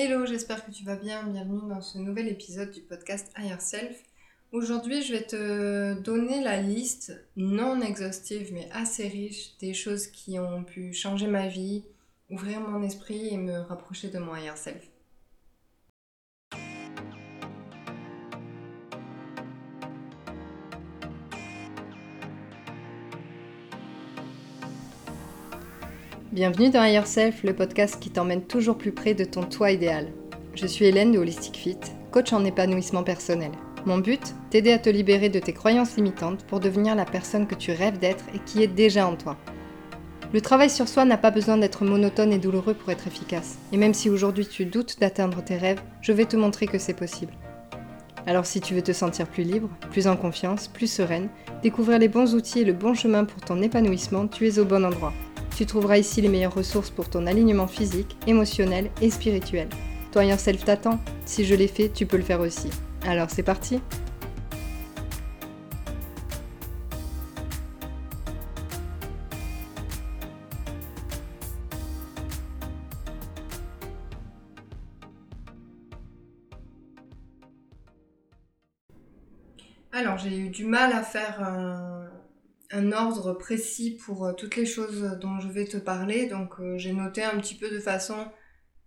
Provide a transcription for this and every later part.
Hello, j'espère que tu vas bien. Bienvenue dans ce nouvel épisode du podcast Higher Self. Aujourd'hui, je vais te donner la liste non exhaustive mais assez riche des choses qui ont pu changer ma vie, ouvrir mon esprit et me rapprocher de mon Higher Self. Bienvenue dans Higher Self, le podcast qui t'emmène toujours plus près de ton toi idéal. Je suis Hélène de Holistic Fit, coach en épanouissement personnel. Mon but T'aider à te libérer de tes croyances limitantes pour devenir la personne que tu rêves d'être et qui est déjà en toi. Le travail sur soi n'a pas besoin d'être monotone et douloureux pour être efficace. Et même si aujourd'hui tu doutes d'atteindre tes rêves, je vais te montrer que c'est possible. Alors si tu veux te sentir plus libre, plus en confiance, plus sereine, découvrir les bons outils et le bon chemin pour ton épanouissement, tu es au bon endroit. Tu trouveras ici les meilleures ressources pour ton alignement physique, émotionnel et spirituel. Toi Yourself t'attend. Si je l'ai fait, tu peux le faire aussi. Alors c'est parti Alors j'ai eu du mal à faire un, ordre précis pour euh, toutes les choses dont je vais te parler, donc euh, j'ai noté un petit peu de façon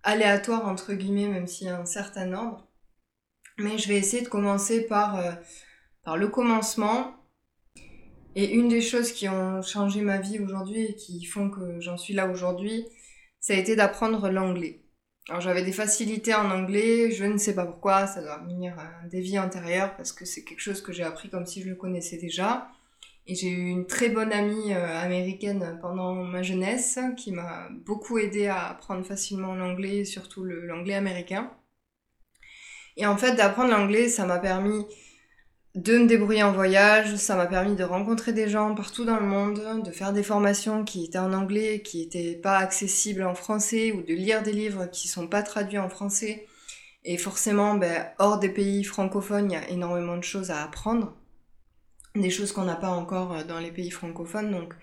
aléatoire entre guillemets, même s'il y a un certain ordre. Mais je vais essayer de commencer par, euh, par le commencement. Et une des choses qui ont changé ma vie aujourd'hui et qui font que j'en suis là aujourd'hui, ça a été d'apprendre l'anglais. Alors j'avais des facilités en anglais, je ne sais pas pourquoi, ça doit venir des vies antérieures parce que c'est quelque chose que j'ai appris comme si je le connaissais déjà. J'ai eu une très bonne amie euh, américaine pendant ma jeunesse qui m'a beaucoup aidé à apprendre facilement l'anglais, surtout l'anglais américain. Et en fait, d'apprendre l'anglais, ça m'a permis de me débrouiller en voyage, ça m'a permis de rencontrer des gens partout dans le monde, de faire des formations qui étaient en anglais, qui n'étaient pas accessibles en français, ou de lire des livres qui sont pas traduits en français. Et forcément, ben, hors des pays francophones, il y a énormément de choses à apprendre, des choses qu'on n'a pas encore dans les pays francophones. Donc,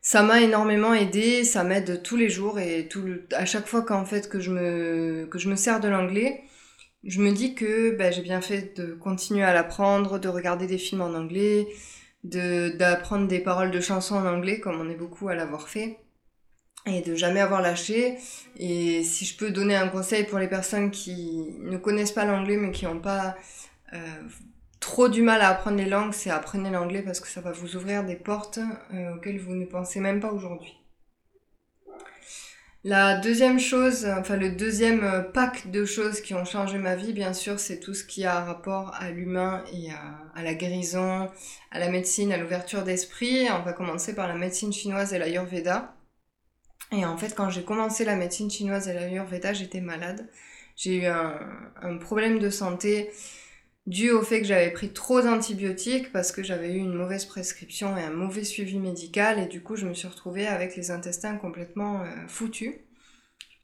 ça m'a énormément aidé, ça m'aide tous les jours et tout à chaque fois qu'en fait que je me que je me sers de l'anglais, je me dis que bah, j'ai bien fait de continuer à l'apprendre, de regarder des films en anglais, d'apprendre des paroles de chansons en anglais comme on est beaucoup à l'avoir fait et de jamais avoir lâché. Et si je peux donner un conseil pour les personnes qui ne connaissent pas l'anglais mais qui n'ont pas euh, trop du mal à apprendre les langues, c'est apprenez l'anglais parce que ça va vous ouvrir des portes euh, auxquelles vous ne pensez même pas aujourd'hui. La deuxième chose, enfin le deuxième euh, pack de choses qui ont changé ma vie, bien sûr, c'est tout ce qui a rapport à l'humain et à, la guérison, à la médecine, à l'ouverture d'esprit. On va commencer par la médecine chinoise et l'ayurveda. Et en fait, quand j'ai commencé la médecine chinoise et l'ayurveda, j'étais malade. J'ai eu un, un problème de santé dû au fait que j'avais pris trop d'antibiotiques parce que j'avais eu une mauvaise prescription et un mauvais suivi médical et du coup je me suis retrouvée avec les intestins complètement euh, foutus.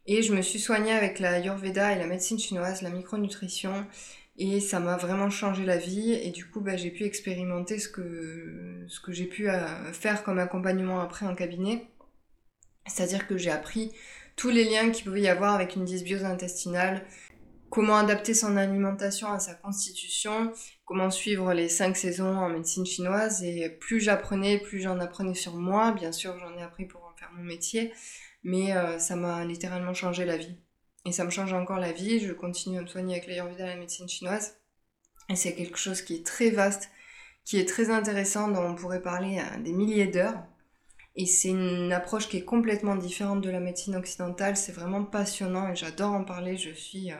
Et je me suis soignée avec la Ayurveda et la médecine chinoise, la micronutrition et ça m'a vraiment changé la vie et du coup bah, j'ai pu expérimenter ce que, ce que j'ai pu euh, faire comme accompagnement après en cabinet. C'est-à-dire que j'ai appris tous les liens qu'il pouvait y avoir avec une dysbiose intestinale, comment adapter son alimentation à sa constitution, comment suivre les cinq saisons en médecine chinoise. Et plus j'apprenais, plus j'en apprenais sur moi. Bien sûr, j'en ai appris pour en faire mon métier, mais euh, ça m'a littéralement changé la vie. Et ça me change encore la vie. Je continue à me soigner avec l'ayurveda et la médecine chinoise. Et c'est quelque chose qui est très vaste, qui est très intéressant, dont on pourrait parler des milliers d'heures. Et c'est une approche qui est complètement différente de la médecine occidentale. C'est vraiment passionnant et j'adore en parler. Je suis... Euh,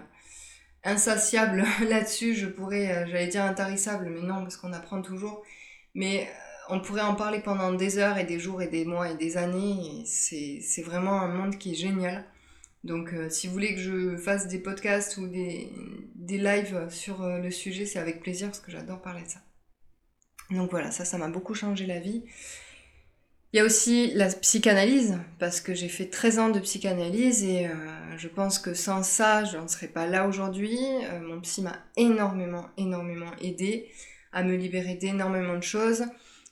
insatiable là-dessus, je pourrais, euh, j'allais dire intarissable, mais non, parce qu'on apprend toujours. Mais euh, on pourrait en parler pendant des heures et des jours et des mois et des années. C'est vraiment un monde qui est génial. Donc euh, si vous voulez que je fasse des podcasts ou des, des lives sur le sujet, c'est avec plaisir parce que j'adore parler de ça. Donc voilà, ça, ça m'a beaucoup changé la vie. Il y a aussi la psychanalyse, parce que j'ai fait 13 ans de psychanalyse et euh, je pense que sans ça, je n'en serais pas là aujourd'hui. Euh, mon psy m'a énormément, énormément aidé à me libérer d'énormément de choses.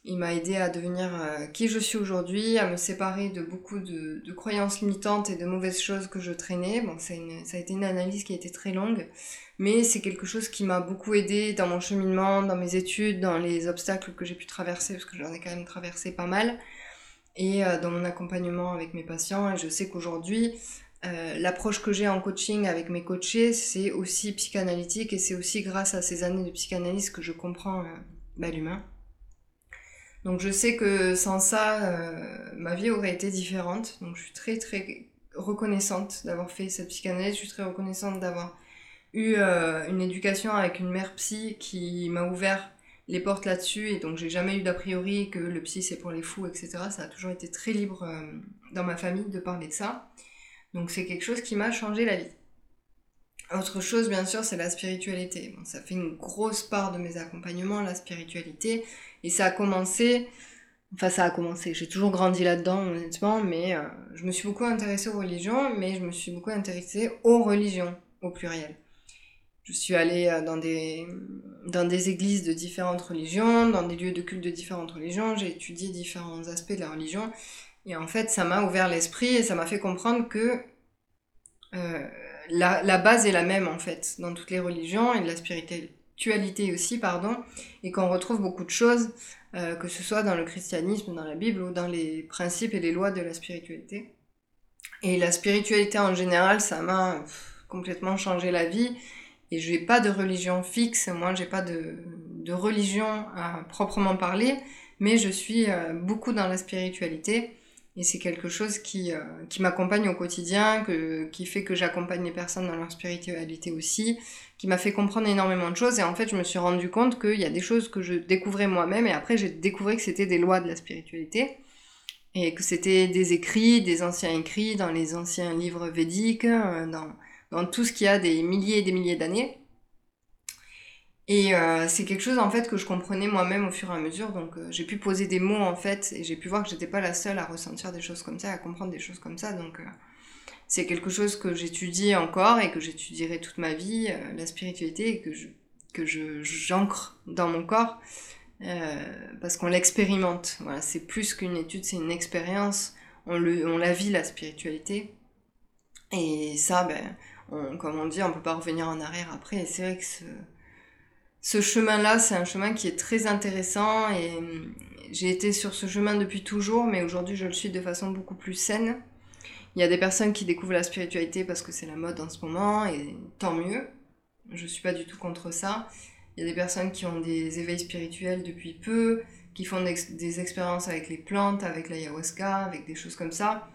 Il m'a aidé à devenir euh, qui je suis aujourd'hui, à me séparer de beaucoup de, croyances limitantes et de mauvaises choses que je traînais. Bon, ça a été une analyse qui a été très longue, mais c'est quelque chose qui m'a beaucoup aidé dans mon cheminement, dans mes études, dans les obstacles que j'ai pu traverser, parce que j'en ai quand même traversé pas mal, et euh, dans mon accompagnement avec mes patients. Et je sais qu'aujourd'hui, euh, l'approche que j'ai en coaching avec mes coachés, c'est aussi psychanalytique et c'est aussi grâce à ces années de psychanalyse que je comprends bah, l'humain. Donc je sais que sans ça, euh, ma vie aurait été différente. Donc je suis très très reconnaissante d'avoir fait cette psychanalyse. Je suis très reconnaissante d'avoir eu euh, une éducation avec une mère psy qui m'a ouvert les portes là-dessus et donc j'ai jamais eu d'a priori que le psy c'est pour les fous, etc. Ça a toujours été très libre euh, dans ma famille de parler de ça. Donc c'est quelque chose qui m'a changé la vie. Autre chose, bien sûr, c'est la spiritualité. Ça fait une grosse part de mes accompagnements, la spiritualité. Et ça a commencé, enfin ça a commencé, j'ai toujours grandi là-dedans honnêtement, mais euh, je me suis beaucoup intéressée aux religions, mais je me suis beaucoup intéressée aux religions au pluriel. Je suis allée euh, dans des, dans des églises de différentes religions, dans des lieux de culte de différentes religions, j'ai étudié différents aspects de la religion, et en fait ça m'a ouvert l'esprit et ça m'a fait comprendre que euh, la, la, base est la même en fait dans toutes les religions et de la spiritualité aussi, pardon, et qu'on retrouve beaucoup de choses, euh, que ce soit dans le christianisme, dans la Bible ou dans les principes et les lois de la spiritualité. Et la spiritualité en général, ça m'a complètement changé la vie. Et je n'ai pas de religion fixe, moi j'ai pas de, de, religion à proprement parler, mais je suis euh, beaucoup dans la spiritualité. Et c'est quelque chose qui, euh, qui m'accompagne au quotidien, que, qui fait que j'accompagne les personnes dans leur spiritualité aussi, qui m'a fait comprendre énormément de choses. Et en fait, je me suis rendu compte qu'il y a des choses que je découvrais moi-même, et après, j'ai découvert que c'était des lois de la spiritualité, et que c'était des écrits, des anciens écrits dans les anciens livres védiques, euh, dans, dans tout ce qui a des milliers et des milliers d'années. Et euh, c'est quelque chose en fait que je comprenais moi-même au fur et à mesure, donc euh, j'ai pu poser des mots en fait, et j'ai pu voir que j'étais pas la seule à ressentir des choses comme ça, à comprendre des choses comme ça, donc euh, c'est quelque chose que j'étudie encore et que j'étudierai toute ma vie, la spiritualité, que je que je j'ancre dans mon corps parce qu'on l'expérimente. Voilà, c'est plus qu'une étude, c'est une expérience. On le on la vit la spiritualité. Et ça, ben, on, comme on dit, on peut pas revenir en arrière après. Et c'est vrai que ce, chemin-là, c'est un chemin qui est très intéressant et hum, j'ai été sur ce chemin depuis toujours, mais aujourd'hui je le suis de façon beaucoup plus saine. Il y a des personnes qui découvrent la spiritualité parce que c'est la mode en ce moment et tant mieux. Je suis pas du tout contre ça. Il y a des personnes qui ont des éveils spirituels depuis peu, qui font des, des expériences avec les plantes, avec l'ayahuasca, avec des choses comme ça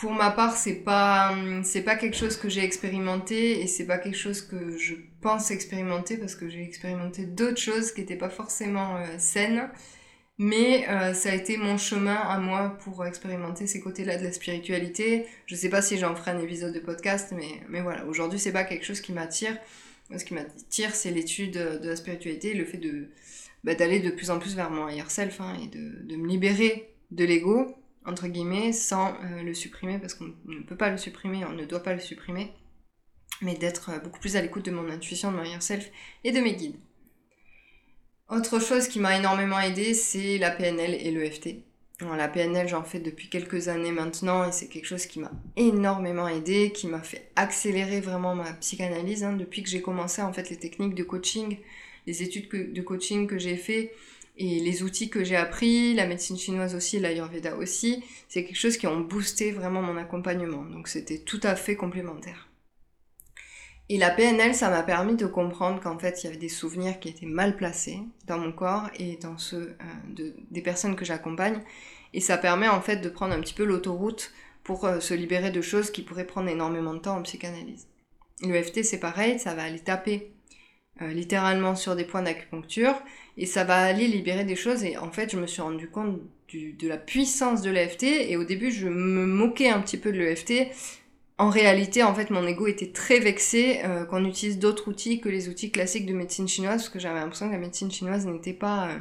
pour ma part, c'est pas c'est pas quelque chose que j'ai expérimenté et c'est pas quelque chose que je pense expérimenter parce que j'ai expérimenté d'autres choses qui n'étaient pas forcément euh, saines. Mais euh, ça a été mon chemin à moi pour expérimenter ces côtés-là de la spiritualité. Je sais pas si j'en ferai un épisode de podcast, mais, voilà, aujourd'hui c'est pas quelque chose qui m'attire. Ce qui m'attire, c'est l'étude de la spiritualité, le fait de bah, d'aller de plus en plus vers mon higher self hein, et de me libérer de l'ego entre guillemets, sans euh, le supprimer, parce qu'on ne peut pas le supprimer, on ne doit pas le supprimer, mais d'être euh, beaucoup plus à l'écoute de mon intuition, de mon higher self et de mes guides. Autre chose qui m'a énormément aidé, c'est la PNL et l'EFT. la PNL, j'en fais depuis quelques années maintenant et c'est quelque chose qui m'a énormément aidé, qui m'a fait accélérer vraiment ma psychanalyse. Hein. depuis que j'ai commencé en fait les techniques de coaching, les études de coaching que j'ai fait, et les outils que j'ai appris, la médecine chinoise aussi, l'ayurveda aussi, c'est quelque chose qui ont boosté vraiment mon accompagnement. Donc c'était tout à fait complémentaire. Et la PNL, ça m'a permis de comprendre qu'en fait, il y avait des souvenirs qui étaient mal placés dans mon corps et dans ceux euh, des personnes que j'accompagne. Et ça permet en fait de prendre un petit peu l'autoroute pour euh, se libérer de choses qui pourraient prendre énormément de temps en psychanalyse. L'EFT, c'est pareil, ça va aller taper euh, littéralement sur des points d'acupuncture et ça va aller libérer des choses et en fait je me suis rendu compte de la puissance de l'EFT et au début je me moquais un petit peu de l'EFT en réalité, en fait, mon ego était très vexé euh, qu'on utilise d'autres outils que les outils classiques de médecine chinoise, parce que j'avais l'impression que la médecine chinoise n'était pas euh,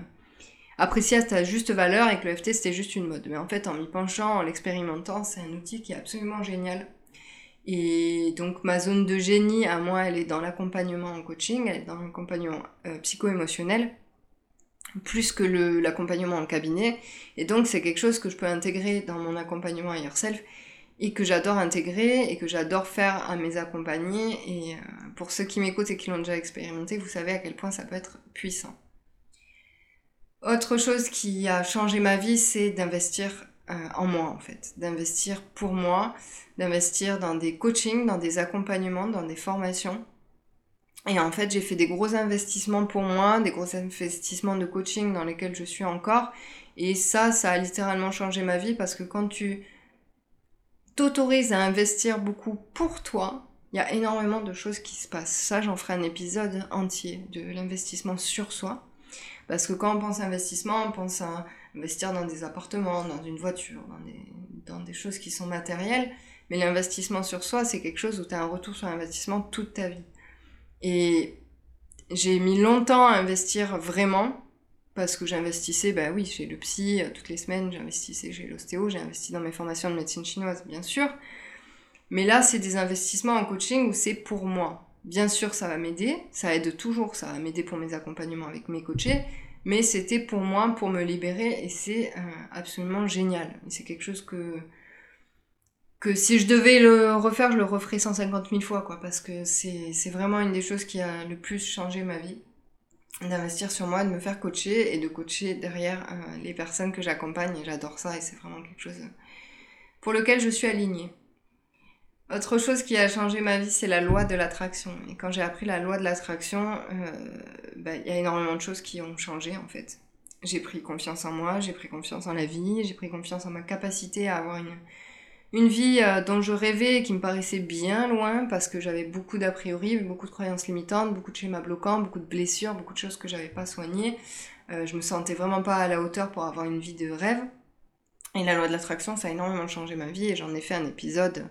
appréciée à sa juste valeur et que l'EFT c'était juste une mode. Mais en fait, en m'y penchant, en l'expérimentant, c'est un outil qui est absolument génial et donc ma zone de génie à moi, elle est dans l'accompagnement en coaching, elle est dans l'accompagnement euh, psycho-émotionnel. plus que l'accompagnement en cabinet. Et donc c'est quelque chose que je peux intégrer dans mon accompagnement à Yourself et que j'adore intégrer et que j'adore faire à mes accompagnés. Et euh, pour ceux qui m'écoutent et qui l'ont déjà expérimenté, vous savez à quel point ça peut être puissant. Autre chose qui a changé ma vie, c'est d'investir euh, en moi en fait, d'investir pour moi, d'investir dans des coachings, dans des accompagnements, dans des formations. Et en fait, j'ai fait des gros investissements pour moi, des gros investissements de coaching dans lesquels je suis encore. Et ça, ça a littéralement changé ma vie parce que quand tu t'autorises à investir beaucoup pour toi, il y a énormément de choses qui se passent. Ça, j'en ferai un épisode entier de l'investissement sur soi. Parce que quand on pense à investissement, on pense à investir dans des appartements, dans une voiture, dans des, dans des choses qui sont matérielles. Mais l'investissement sur soi, c'est quelque chose où tu as un retour sur investissement toute ta vie. Et j'ai mis longtemps à investir vraiment parce que j'investissais, bah oui, chez le psy, euh, toutes les semaines, j'investissais chez l'ostéo, j'ai investi dans mes formations de médecine chinoise, bien sûr. Mais là, c'est des investissements en coaching où c'est pour moi. Bien sûr, ça va m'aider, ça aide toujours, ça va m'aider pour mes accompagnements avec mes coachés, mais c'était pour moi, pour me libérer, et c'est euh, absolument génial. C'est quelque chose que, si je devais le refaire, je le referais 150 000 fois, quoi, parce que c'est vraiment une des choses qui a le plus changé ma vie d'investir sur moi, de me faire coacher et de coacher derrière euh, les personnes que j'accompagne. J'adore ça et c'est vraiment quelque chose pour lequel je suis alignée. Autre chose qui a changé ma vie, c'est la loi de l'attraction. Et quand j'ai appris la loi de l'attraction, euh, bah, il y a énormément de choses qui ont changé en fait. J'ai pris confiance en moi, j'ai pris confiance en la vie, j'ai pris confiance en ma capacité à avoir une, une vie euh, dont je rêvais et qui me paraissait bien loin parce que j'avais beaucoup d'a priori, beaucoup de croyances limitantes, beaucoup de schémas bloquants, beaucoup de blessures, beaucoup de choses que j'avais pas soignées. Euh, je me sentais vraiment pas à la hauteur pour avoir une vie de rêve. Et la loi de l'attraction, ça a énormément changé ma vie et j'en ai fait un épisode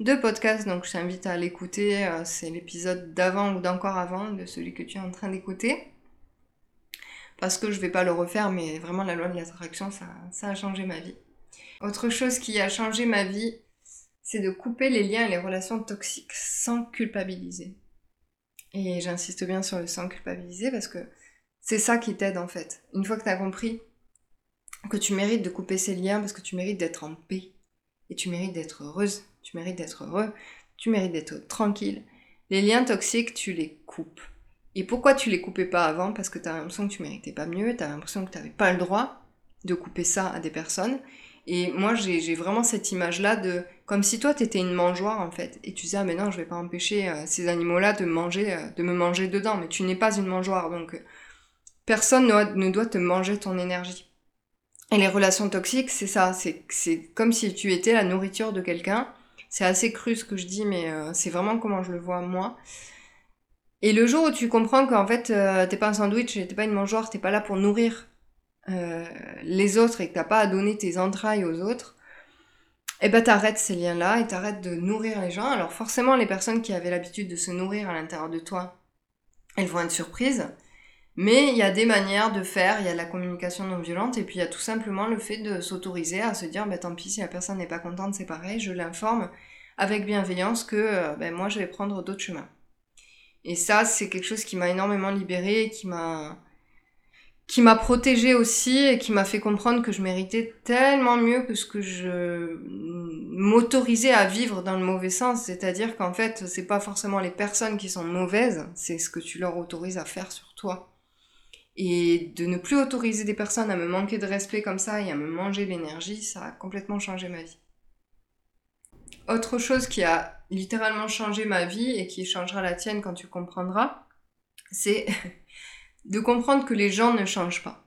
de podcast, donc je t'invite à l'écouter. Euh, c'est l'épisode d'avant ou d'encore avant de celui que tu es en train d'écouter. Parce que je vais pas le refaire, mais vraiment la loi de l'attraction, ça, ça a changé ma vie. Autre chose qui a changé ma vie, c'est de couper les liens et les relations toxiques sans culpabiliser. Et j'insiste bien sur le sans culpabiliser parce que c'est ça qui t'aide en fait. Une fois que tu as compris que tu mérites de couper ces liens parce que tu mérites d'être en paix et tu mérites d'être heureuse, tu mérites d'être heureux, tu mérites d'être tranquille. Les liens toxiques, tu les coupes. Et pourquoi tu les coupais pas avant? Parce que tu as l'impression que tu méritais pas mieux, tu as l'impression que tu n'avais pas le droit de couper ça à des personnes. Et moi, j'ai vraiment cette image-là de comme si toi, t'étais une mangeoire en fait, et tu disais ah mais non, je vais pas empêcher euh, ces animaux-là de manger, euh, de me manger dedans. Mais tu n'es pas une mangeoire, donc personne ne doit te manger ton énergie. Et les relations toxiques, c'est ça, c'est comme si tu étais la nourriture de quelqu'un. C'est assez cru ce que je dis, mais c'est vraiment comment je le vois moi. Et le jour où tu comprends qu'en fait, t'es pas un sandwich, t'es pas une mangeoire, t'es pas là pour nourrir euh, les autres et que t'as pas à donner tes entrailles aux autres, eh ben t'arrêtes ces liens-là et t'arrêtes de nourrir les gens. Alors forcément, les personnes qui avaient l'habitude de se nourrir à l'intérieur de toi, elles vont être surprises. Mais il y a des manières de faire, il y a la communication non violente, et puis il y a tout simplement le fait de s'autoriser à se dire, bah tant pis, si la personne n'est pas contente, c'est pareil, je l'informe avec bienveillance que ben, moi je vais prendre d'autres chemins. Et ça, c'est quelque chose qui m'a énormément libérée, qui m'a qui m'a protégée aussi et qui m'a fait comprendre que je méritais tellement mieux que ce que je m'autorisais à vivre dans le mauvais sens. C'est-à-dire qu'en fait, c'est pas forcément les personnes qui sont mauvaises, c'est ce que tu leur autorises à faire sur toi. Et de ne plus autoriser des personnes à me manquer de respect comme ça et à me manger l'énergie, ça a complètement changé ma vie. Autre chose qui a littéralement changé ma vie et qui changera la tienne quand tu comprendras, c'est de comprendre que les gens ne changent pas.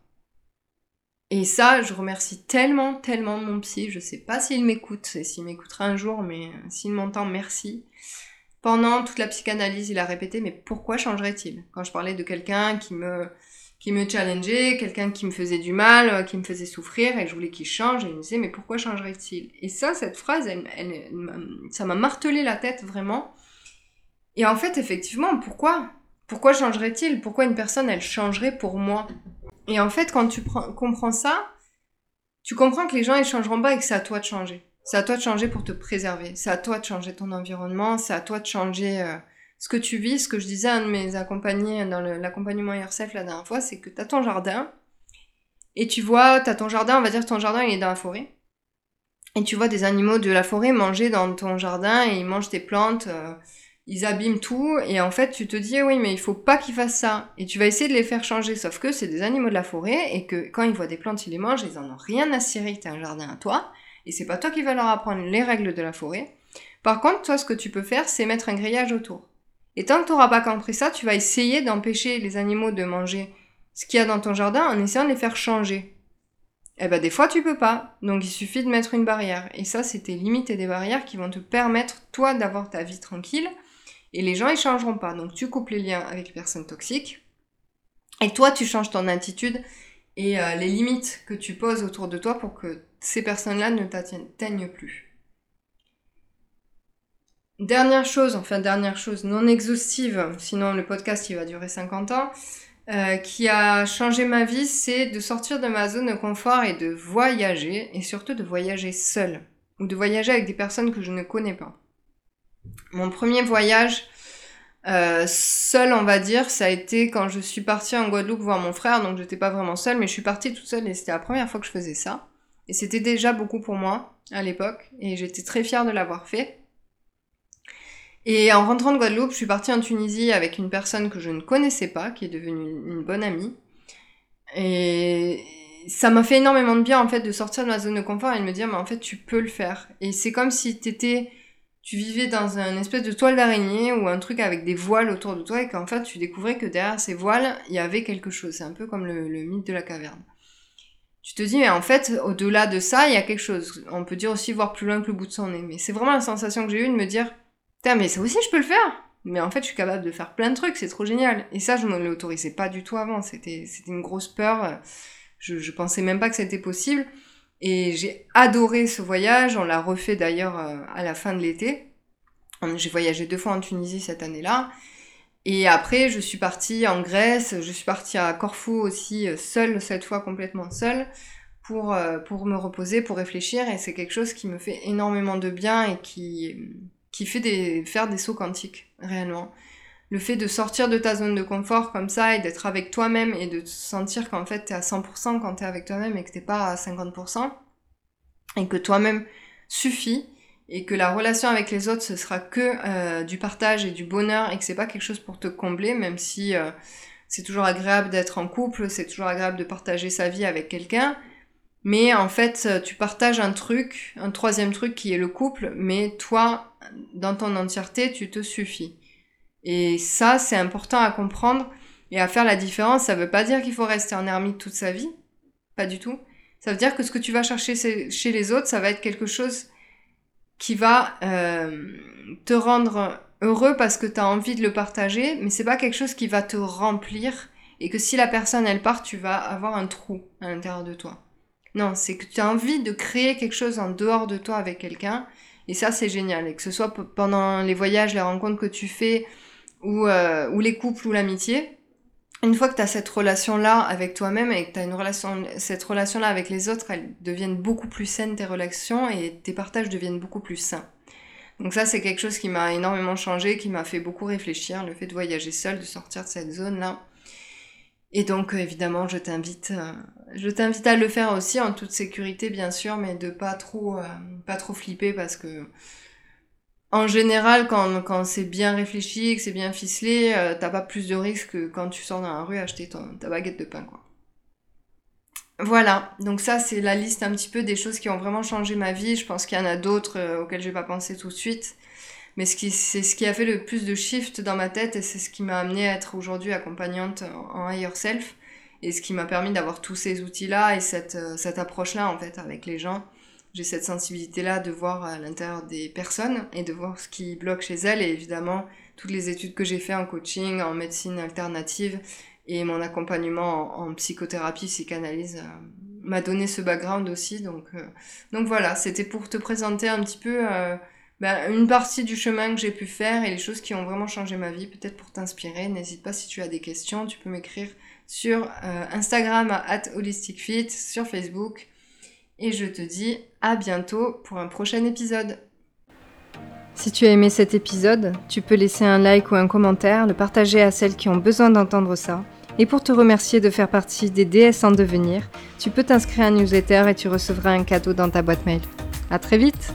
Et ça, je remercie tellement, tellement mon psy. Je sais pas s'il m'écoute et s'il m'écoutera un jour, mais euh, s'il m'entend, merci. Pendant toute la psychanalyse, il a répété, mais pourquoi changerait-il? Quand je parlais de quelqu'un qui me, qui me challengeait, quelqu'un qui me faisait du mal, euh, qui me faisait souffrir, et je voulais qu'il change, et il me disait, mais pourquoi changerait-il? Et ça, cette phrase, elle, ça m'a martelé la tête vraiment. Et en fait, effectivement, pourquoi? Pourquoi changerait-il? Pourquoi une personne, elle changerait pour moi? Et en fait, quand tu comprends ça, tu comprends que les gens, ils changeront pas et que c'est à toi de changer. C'est à toi de changer pour te préserver. C'est à toi de changer ton environnement. C'est à toi de changer euh, ce que tu vis. Ce que je disais à un de mes accompagnés dans l'accompagnement Yourself la dernière fois, c'est que tu as ton jardin. et tu vois, tu as ton jardin, on va dire ton jardin il est dans la forêt, et tu vois des animaux de la forêt manger dans ton jardin et ils mangent tes plantes, euh, ils abîment tout et en fait tu te dis oui mais il faut pas qu'ils fassent ça et tu vas essayer de les faire changer sauf que c'est des animaux de la forêt et que quand ils voient des plantes ils les mangent, ils en ont rien à cirer que t'as un jardin à toi et c'est pas toi qui vas leur apprendre les règles de la forêt. Par contre toi ce que tu peux faire c'est mettre un grillage autour. Et tant que tu n'auras pas compris ça, tu vas essayer d'empêcher les animaux de manger ce qu'il y a dans ton jardin en essayant de les faire changer. Eh ben des fois tu peux pas, donc il suffit de mettre une barrière. Et ça c'est tes limites et des barrières qui vont te permettre toi d'avoir ta vie tranquille. Et les gens ils changeront pas. Donc tu coupes les liens avec les personnes toxiques. Et toi tu changes ton attitude et euh, les limites que tu poses autour de toi pour que ces personnes-là ne t'atteignent plus. Dernière chose, enfin dernière chose non exhaustive, sinon le podcast il va durer 50 ans, euh, qui a changé ma vie, c'est de sortir de ma zone de confort et de voyager, et surtout de voyager seul, ou de voyager avec des personnes que je ne connais pas. Mon premier voyage euh, seul, on va dire, ça a été quand je suis partie en Guadeloupe voir mon frère, donc j'étais pas vraiment seule, mais je suis partie toute seule et c'était la première fois que je faisais ça. Et c'était déjà beaucoup pour moi à l'époque, et j'étais très fière de l'avoir fait. Et en rentrant de Guadeloupe, je suis partie en Tunisie avec une personne que je ne connaissais pas, qui est devenue une bonne amie. Et ça m'a fait énormément de bien en fait de sortir de ma zone de confort et de me dire mais en fait tu peux le faire. Et c'est comme si t'étais, tu vivais dans un espèce de toile d'araignée ou un truc avec des voiles autour de toi et qu'en fait tu découvrais que derrière ces voiles il y avait quelque chose. C'est un peu comme le, le mythe de la caverne. Tu te dis mais en fait au-delà de ça il y a quelque chose. On peut dire aussi voir plus loin que le bout de son nez. Mais c'est vraiment la sensation que j'ai eue de me dire Putain, mais ça aussi, je peux le faire. Mais en fait, je suis capable de faire plein de trucs, c'est trop génial. Et ça, je ne l'autorisais pas du tout avant. C'était, une grosse peur. Je, je pensais même pas que c'était possible. Et j'ai adoré ce voyage. On l'a refait d'ailleurs euh, à la fin de l'été. J'ai voyagé deux fois en Tunisie cette année-là. Et après, je suis partie en Grèce. Je suis partie à Corfou aussi, euh, seule, cette fois complètement seule, euh, pour me reposer, pour réfléchir. Et c'est quelque chose qui me fait énormément de bien et qui qui fait des, faire des sauts quantiques, réellement. Le fait de sortir de ta zone de confort comme ça et d'être avec toi-même et de sentir qu'en fait t'es à 100% quand t'es avec toi-même et que t'es pas à 50% et que toi-même suffit et que la relation avec les autres ce sera que euh, du partage et du bonheur et que c'est pas quelque chose pour te combler même si euh, c'est toujours agréable d'être en couple, c'est toujours agréable de partager sa vie avec quelqu'un, mais en fait, tu partages un truc, un troisième truc qui est le couple, mais toi, dans ton entièreté, tu te suffis. Et ça, c'est important à comprendre et à faire la différence. Ça veut pas dire qu'il faut rester en ermite toute sa vie. Pas du tout. Ça veut dire que ce que tu vas chercher chez les autres, ça va être quelque chose qui va euh, te rendre heureux parce que tu as envie de le partager, mais c'est pas quelque chose qui va te remplir et que si la personne elle part, tu vas avoir un trou à l'intérieur de toi. Non, c'est que tu as envie de créer quelque chose en dehors de toi avec quelqu'un. Et ça, c'est génial. Et que ce soit pendant les voyages, les rencontres que tu fais, ou, euh, ou les couples, ou l'amitié. Une fois que tu as cette relation-là avec toi-même et que tu as une relation, cette relation-là avec les autres, elles deviennent beaucoup plus saines, tes relations, et tes partages deviennent beaucoup plus sains. Donc ça, c'est quelque chose qui m'a énormément changé, qui m'a fait beaucoup réfléchir, le fait de voyager seul, de sortir de cette zone-là. Et donc, évidemment, je t'invite, euh, je t'invite à le faire aussi en toute sécurité, bien sûr, mais de pas trop, euh, pas trop flipper parce que, en général, quand, quand c'est bien réfléchi, que c'est bien ficelé, euh, t'as pas plus de risques que quand tu sors dans la rue acheter ta baguette de pain, quoi. Voilà, donc ça c'est la liste un petit peu des choses qui ont vraiment changé ma vie. Je pense qu'il y en a d'autres auxquelles je vais pas penser tout de suite. Mais c'est ce qui a fait le plus de shift dans ma tête et c'est ce qui m'a amené à être aujourd'hui accompagnante en higher self et ce qui m'a permis d'avoir tous ces outils-là et cette, euh, cette approche-là en fait avec les gens. J'ai cette sensibilité-là de voir à l'intérieur des personnes et de voir ce qui bloque chez elles et évidemment toutes les études que j'ai fait en coaching, en médecine alternative et mon accompagnement en, psychothérapie, psychanalyse euh, m'a donné ce background aussi. Donc, euh, donc voilà, c'était pour te présenter un petit peu bah, une partie du chemin que j'ai pu faire et les choses qui ont vraiment changé ma vie, peut-être pour t'inspirer. N'hésite pas si tu as des questions, tu peux m'écrire sur euh, Instagram at holisticfit, sur Facebook. Et je te dis à bientôt pour un prochain épisode. Si tu as aimé cet épisode, tu peux laisser un like ou un commentaire, le partager à celles qui ont besoin d'entendre ça Et pour te remercier de faire partie des DS en devenir, tu peux t'inscrire à un newsletter et tu recevras un cadeau dans ta boîte mail. À très vite!